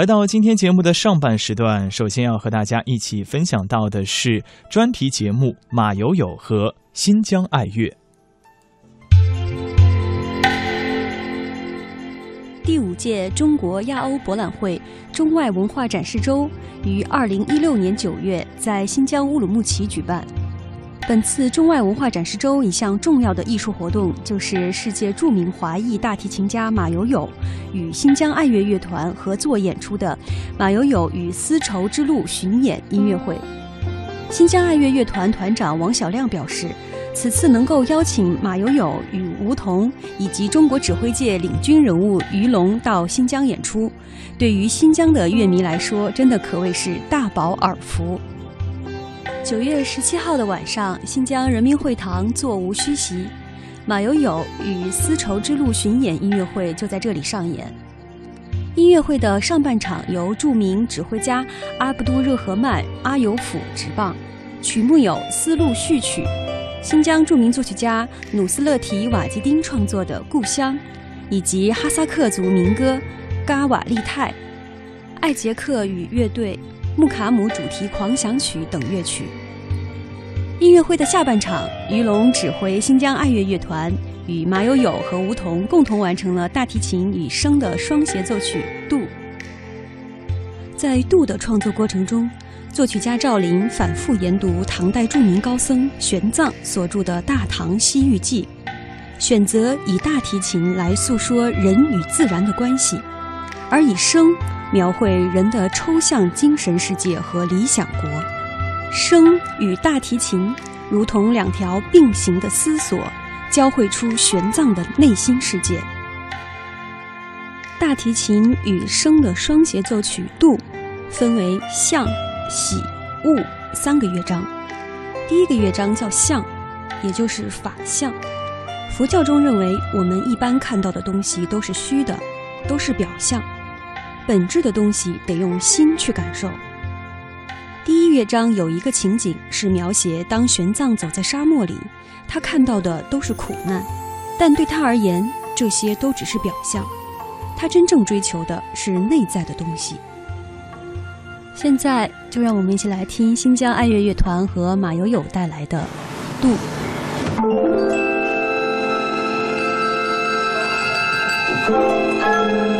来到今天节目的上半时段，首先要和大家一起分享到的是专题节目《马友友和新疆爱乐》。第五届中国亚欧博览会中外文化展示周于二零一六年九月在新疆乌鲁木齐举办。本次中外文化展示周一项重要的艺术活动，就是世界著名华裔大提琴家马友友与新疆爱乐乐团合作演出的《马友友与丝绸之路》巡演音乐会。新疆爱乐乐团团长王小亮表示，此次能够邀请马友友与吴彤以及中国指挥界领军人物于龙到新疆演出，对于新疆的乐迷来说，真的可谓是大饱耳福。九月十七号的晚上，新疆人民会堂座无虚席，马友友与丝绸之路巡演音乐会就在这里上演。音乐会的上半场由著名指挥家阿布都热合曼阿尤甫执棒，曲目有《丝路序曲》，新疆著名作曲家努斯勒提瓦吉丁创作的《故乡》，以及哈萨克族民歌《嘎瓦利泰》，艾杰克与乐队。木卡姆主题狂想曲等乐曲。音乐会的下半场，于龙指挥新疆爱乐乐团与马友友和吴彤共同完成了大提琴与笙的双协奏曲《渡》。在《杜》的创作过程中，作曲家赵琳反复研读唐代著名高僧玄奘所著的《大唐西域记》，选择以大提琴来诉说人与自然的关系，而以笙。描绘人的抽象精神世界和理想国，声与大提琴如同两条并行的丝索，交汇出玄奘的内心世界。大提琴与声的双协奏曲《度》，分为象、喜、悟三个乐章。第一个乐章叫象，也就是法相。佛教中认为，我们一般看到的东西都是虚的，都是表象。本质的东西得用心去感受。第一乐章有一个情景是描写当玄奘走在沙漠里，他看到的都是苦难，但对他而言，这些都只是表象，他真正追求的是内在的东西。现在就让我们一起来听新疆爱乐乐团和马友友带来的《渡》。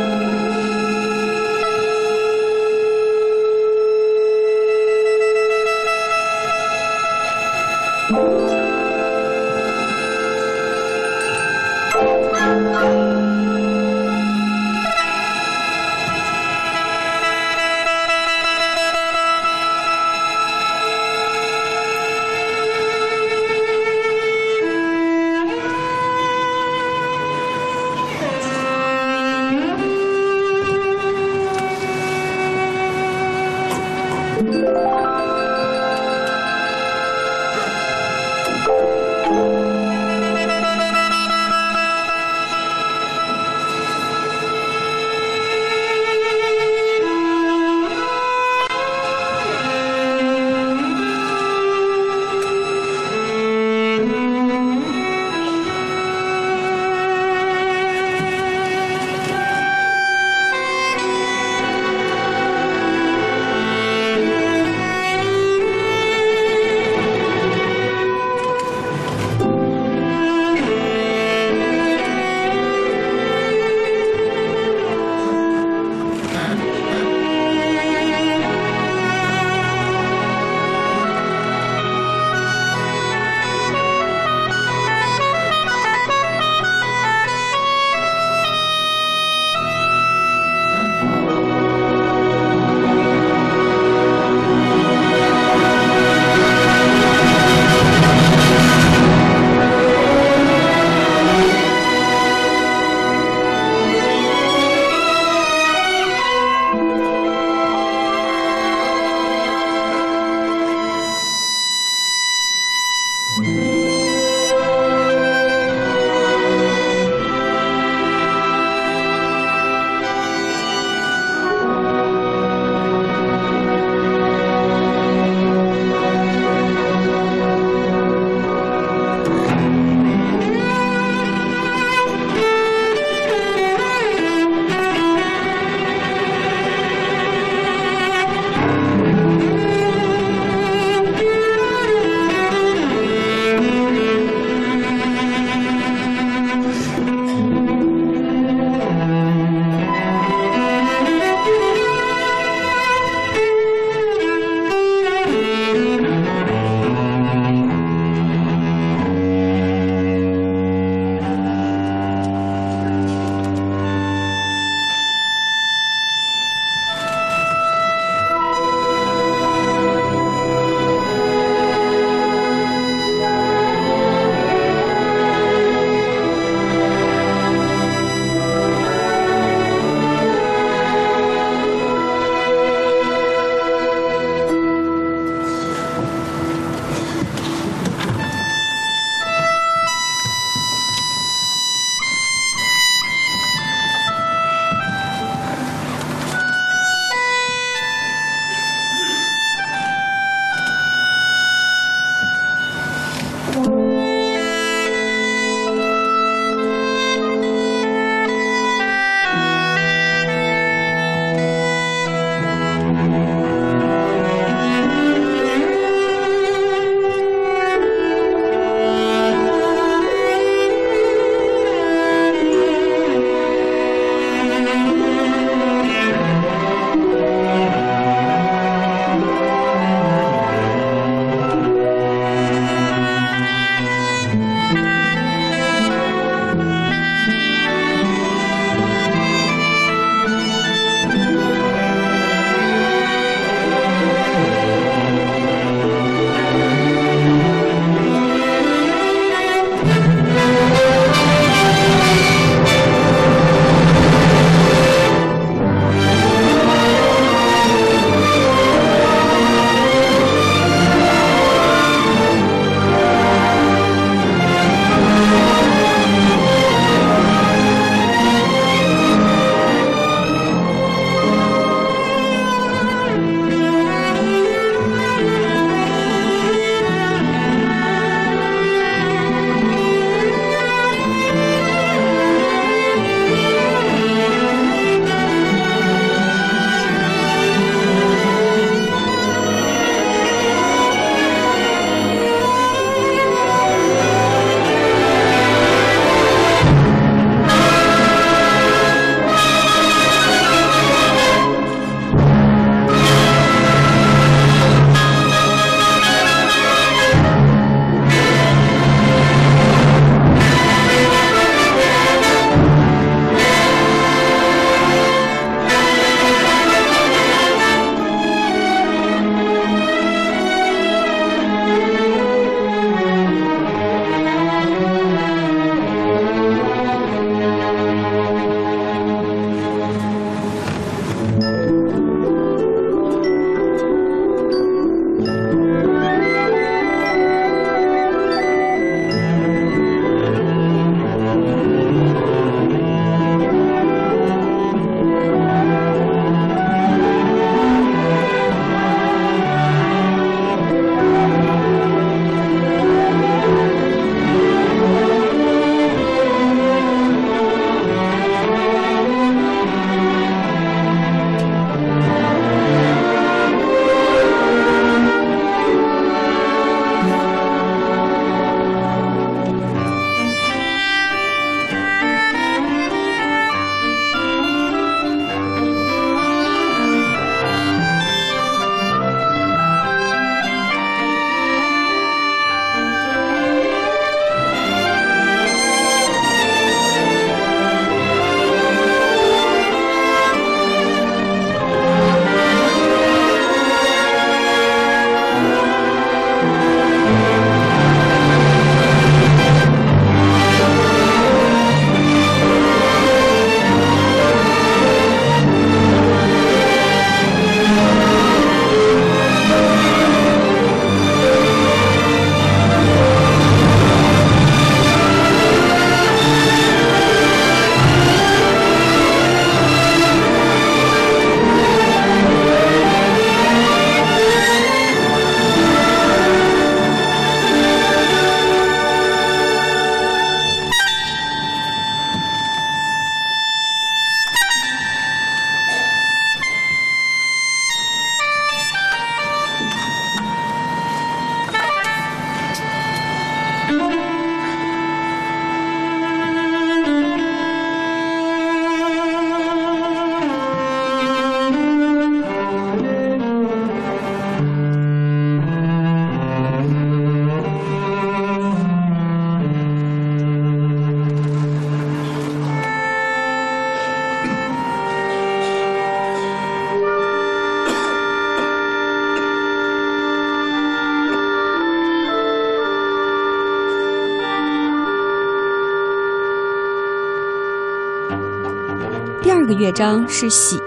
乐章是喜，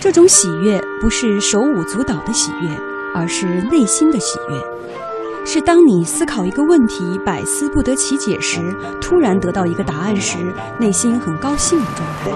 这种喜悦不是手舞足蹈的喜悦，而是内心的喜悦，是当你思考一个问题百思不得其解时，突然得到一个答案时，内心很高兴的状态。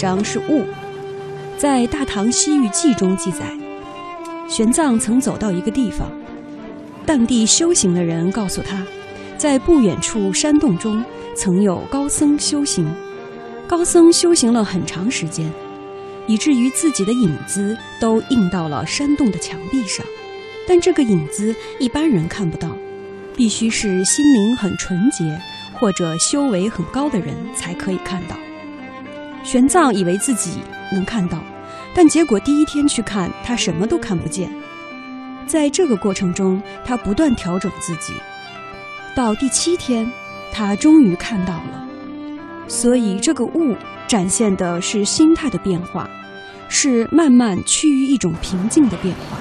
章是雾，在《大唐西域记》中记载，玄奘曾走到一个地方，当地修行的人告诉他，在不远处山洞中曾有高僧修行，高僧修行了很长时间，以至于自己的影子都映到了山洞的墙壁上，但这个影子一般人看不到，必须是心灵很纯洁或者修为很高的人才可以看到。玄奘以为自己能看到，但结果第一天去看，他什么都看不见。在这个过程中，他不断调整自己，到第七天，他终于看到了。所以，这个悟展现的是心态的变化，是慢慢趋于一种平静的变化。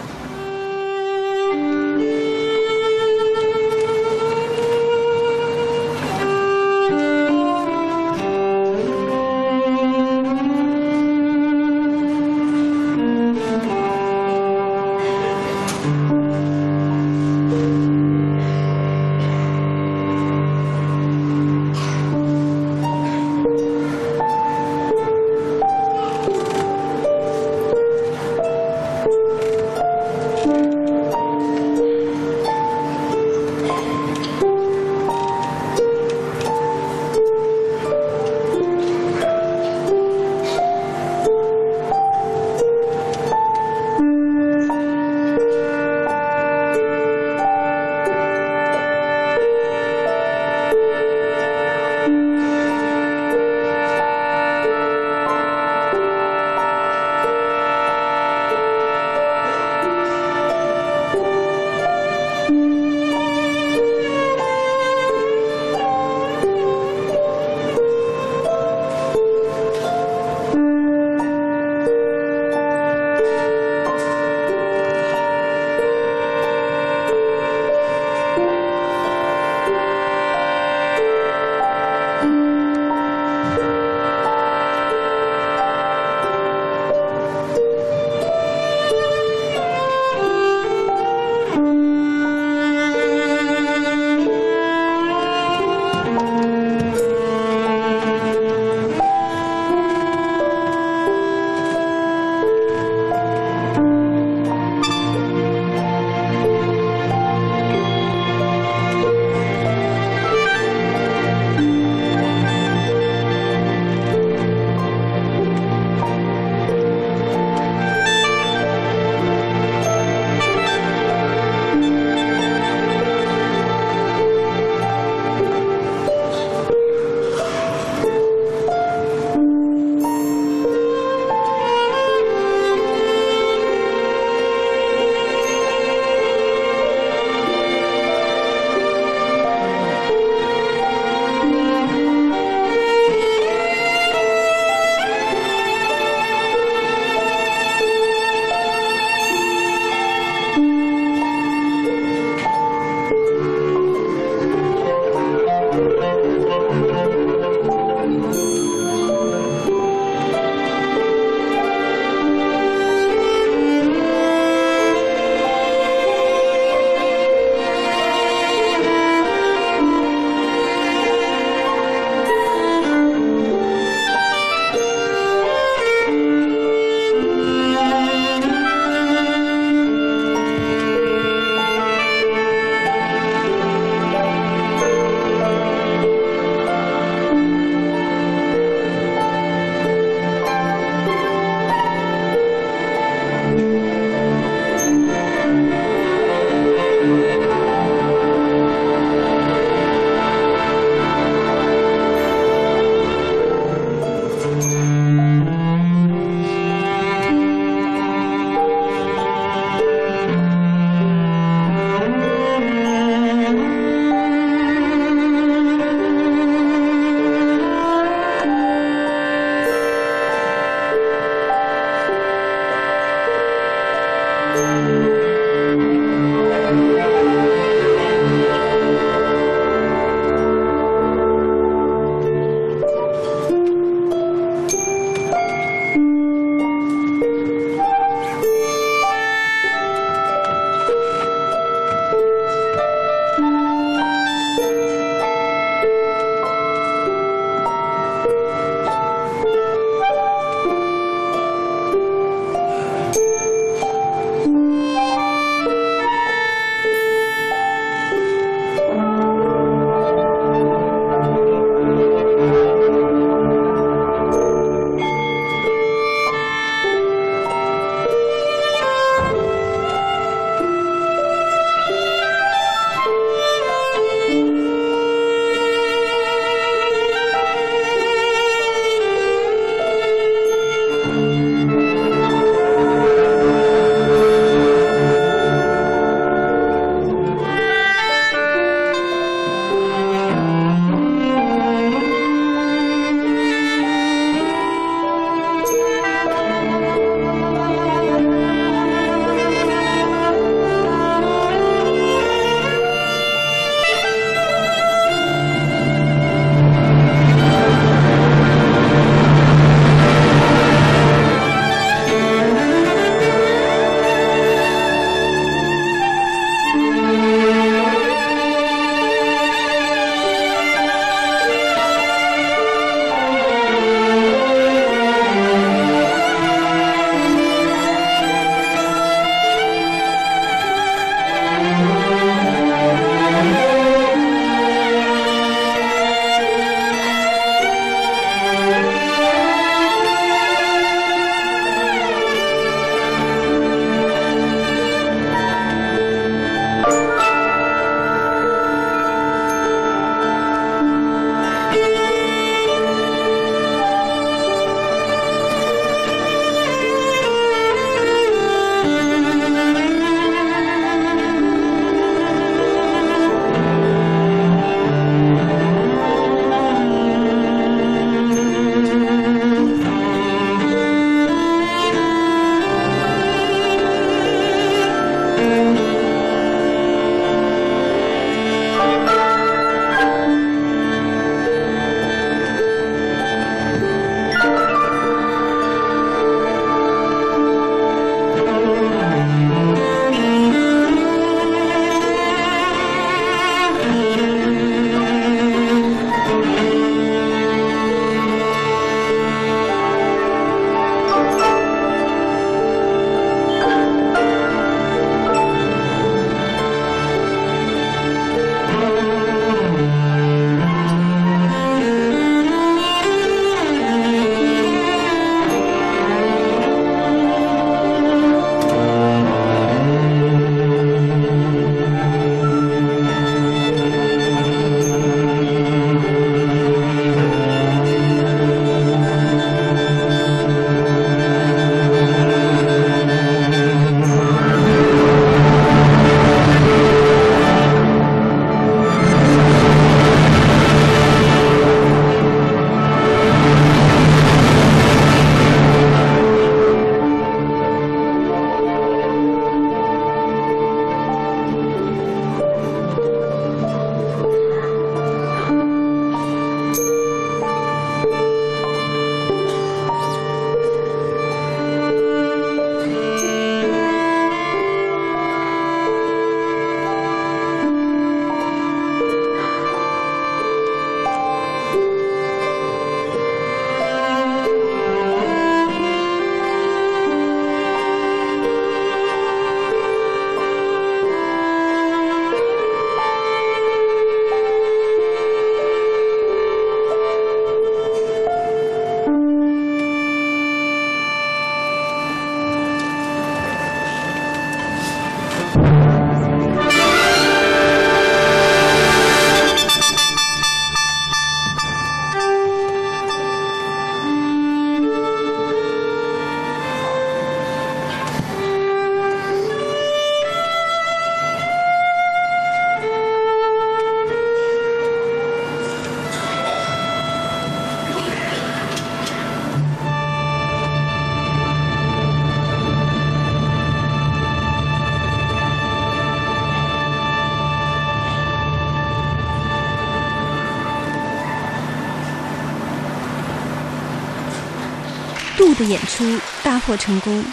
的演出大获成功。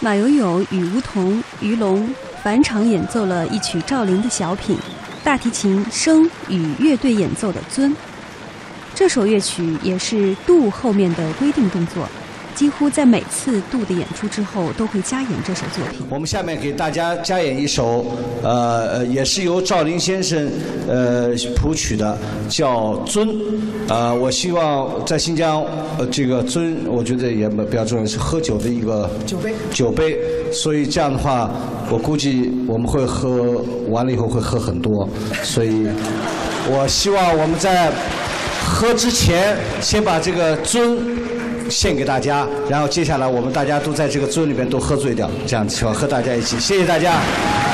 马友友与吴桐、于龙返场演奏了一曲赵琳的小品，大提琴、声与乐队演奏的《尊》。这首乐曲也是杜后面的规定动作。几乎在每次杜的演出之后，都会加演这首作品。我们下面给大家加演一首，呃，也是由赵林先生呃谱曲的，叫《尊》。啊，我希望在新疆，呃，这个尊，我觉得也比较重要，是喝酒的一个酒杯。酒杯，所以这样的话，我估计我们会喝完了以后会喝很多，所以我希望我们在喝之前先把这个尊。献给大家，然后接下来我们大家都在这个尊里边都喝醉掉，这样子和大家一起，谢谢大家。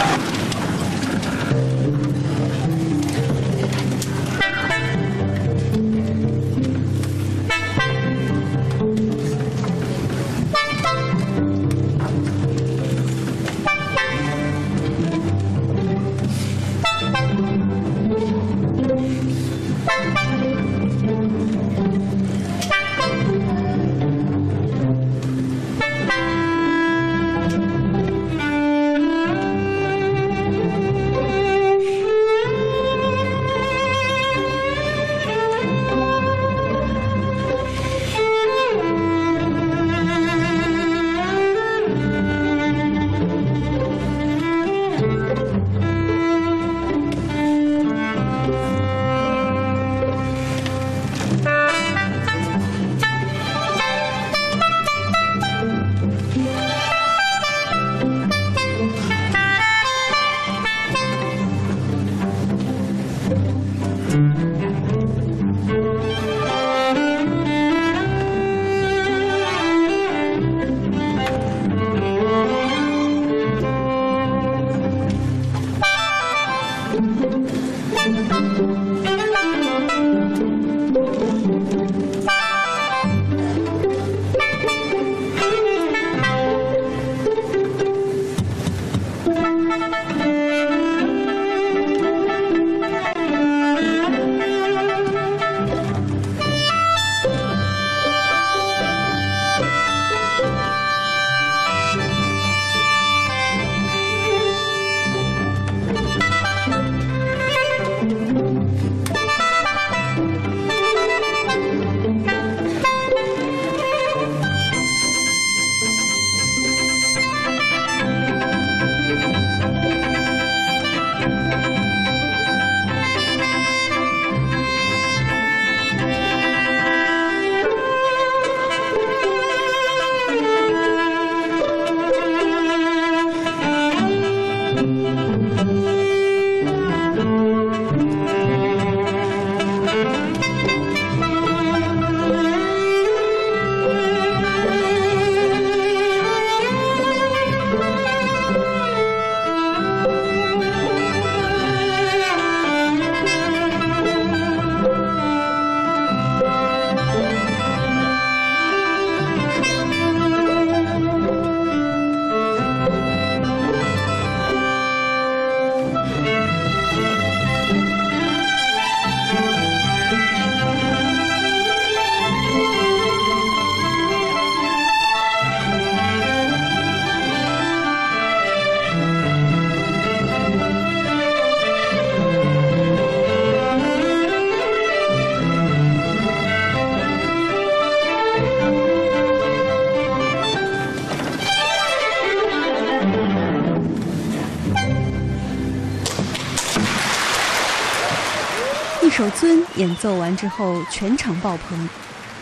首《尊演奏完之后，全场爆棚，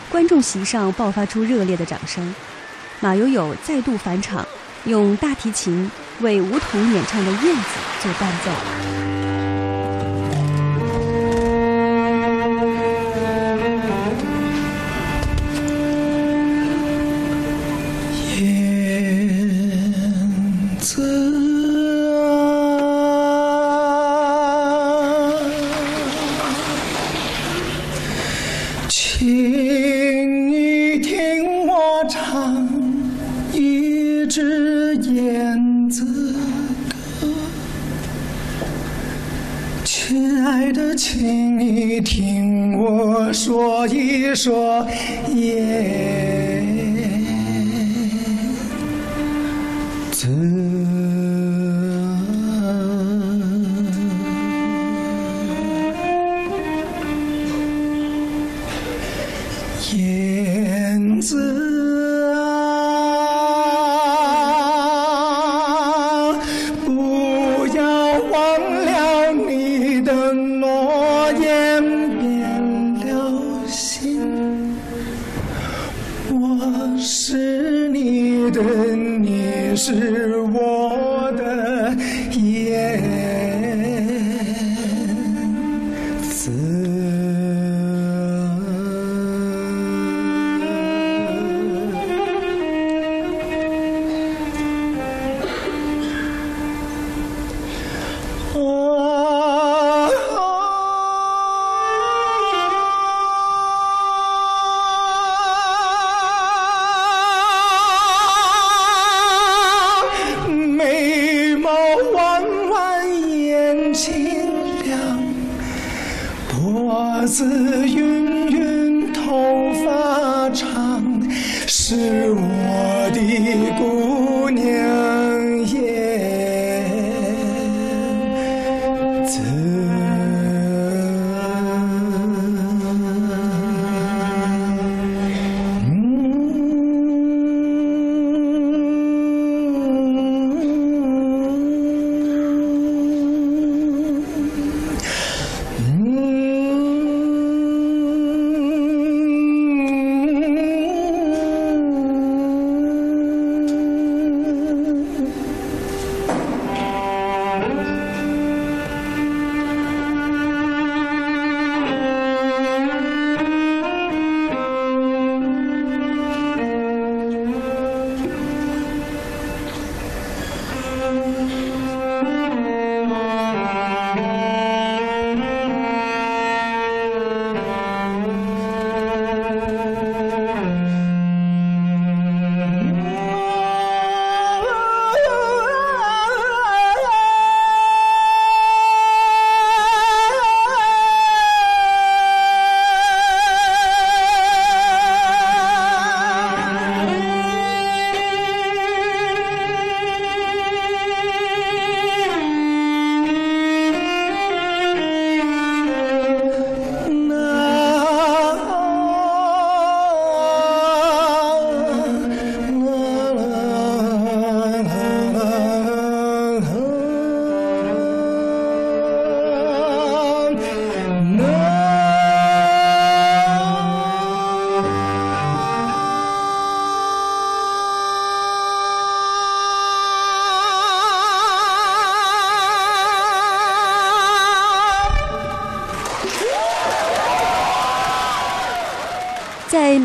观众席上爆发出热烈的掌声。马友友再度返场，用大提琴为吴彤演唱的《燕子》做伴奏。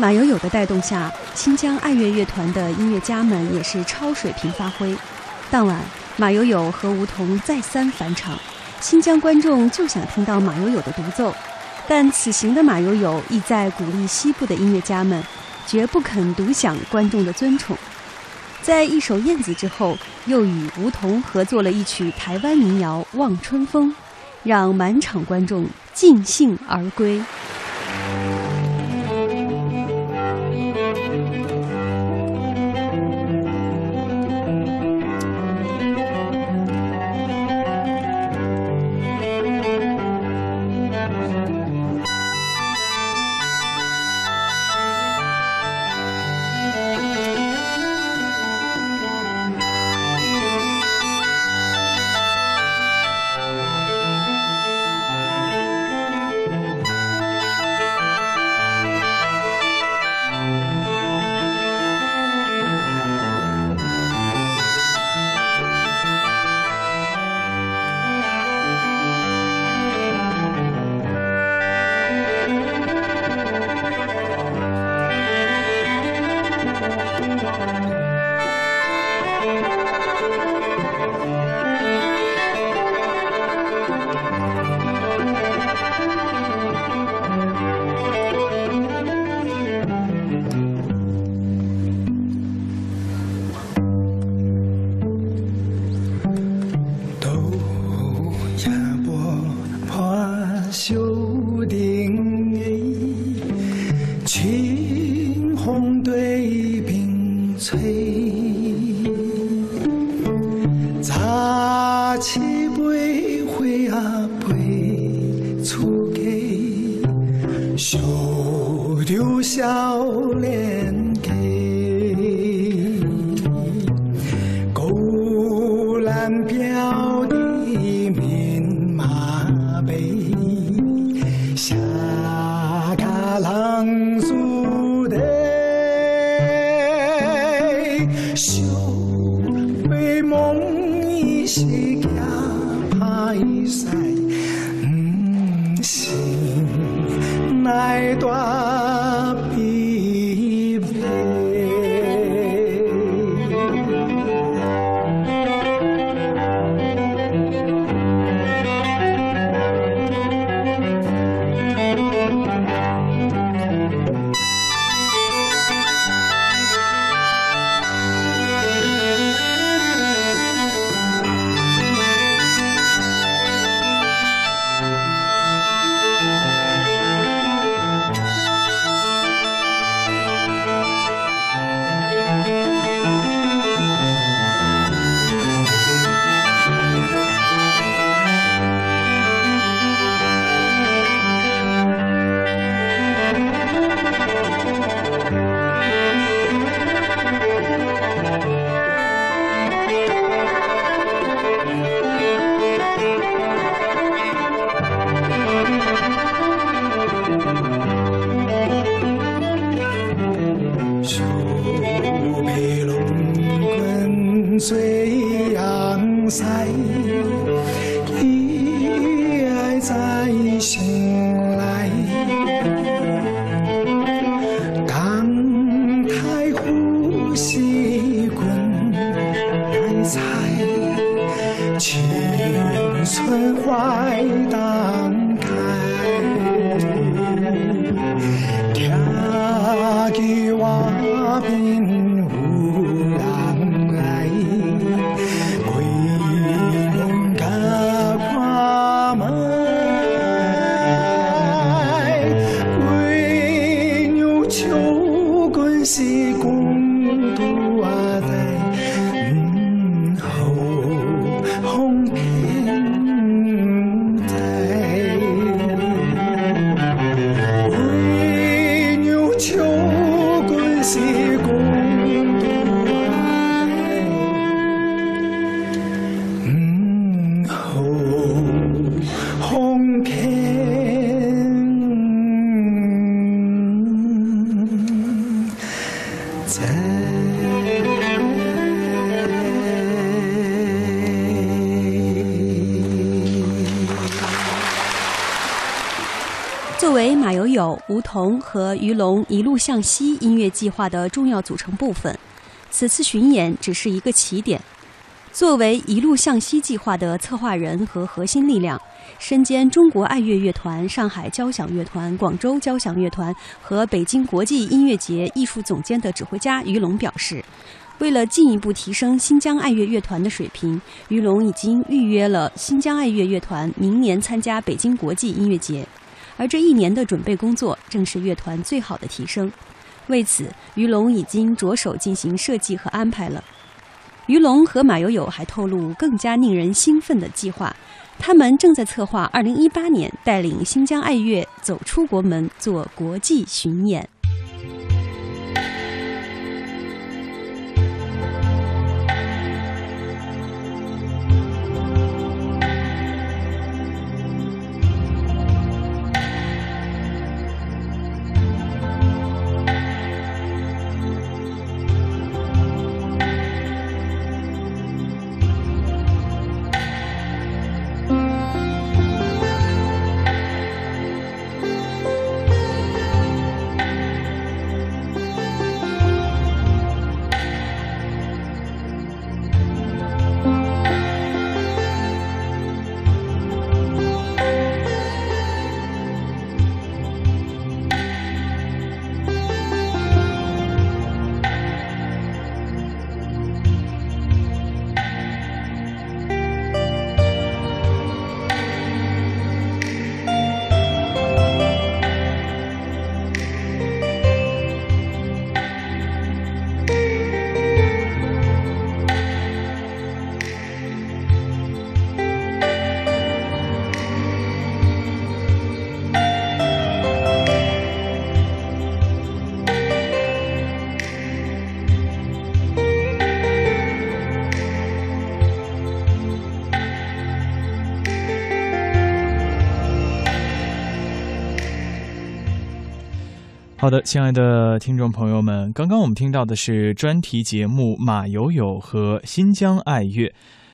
马友友的带动下，新疆爱乐乐团的音乐家们也是超水平发挥。当晚，马友友和吴彤再三返场，新疆观众就想听到马友友的独奏，但此行的马友友意在鼓励西部的音乐家们，绝不肯独享观众的尊宠。在一首《燕子》之后，又与吴彤合作了一曲台湾民谣《望春风》，让满场观众尽兴而归。梦足迹想美梦一时惊怕一醉阳山作为马友友、吴彤和于龙一路向西音乐计划的重要组成部分，此次巡演只是一个起点。作为一路向西计划的策划人和核心力量，身兼中国爱乐乐团、上海交响乐团、广州交响乐团和北京国际音乐节艺术总监的指挥家于龙表示，为了进一步提升新疆爱乐乐团的水平，于龙已经预约了新疆爱乐乐团明年参加北京国际音乐节。而这一年的准备工作正是乐团最好的提升。为此，于龙已经着手进行设计和安排了。于龙和马友友还透露更加令人兴奋的计划，他们正在策划2018年带领新疆爱乐走出国门，做国际巡演。好的，亲爱的听众朋友们，刚刚我们听到的是专题节目《马友友和新疆爱乐》。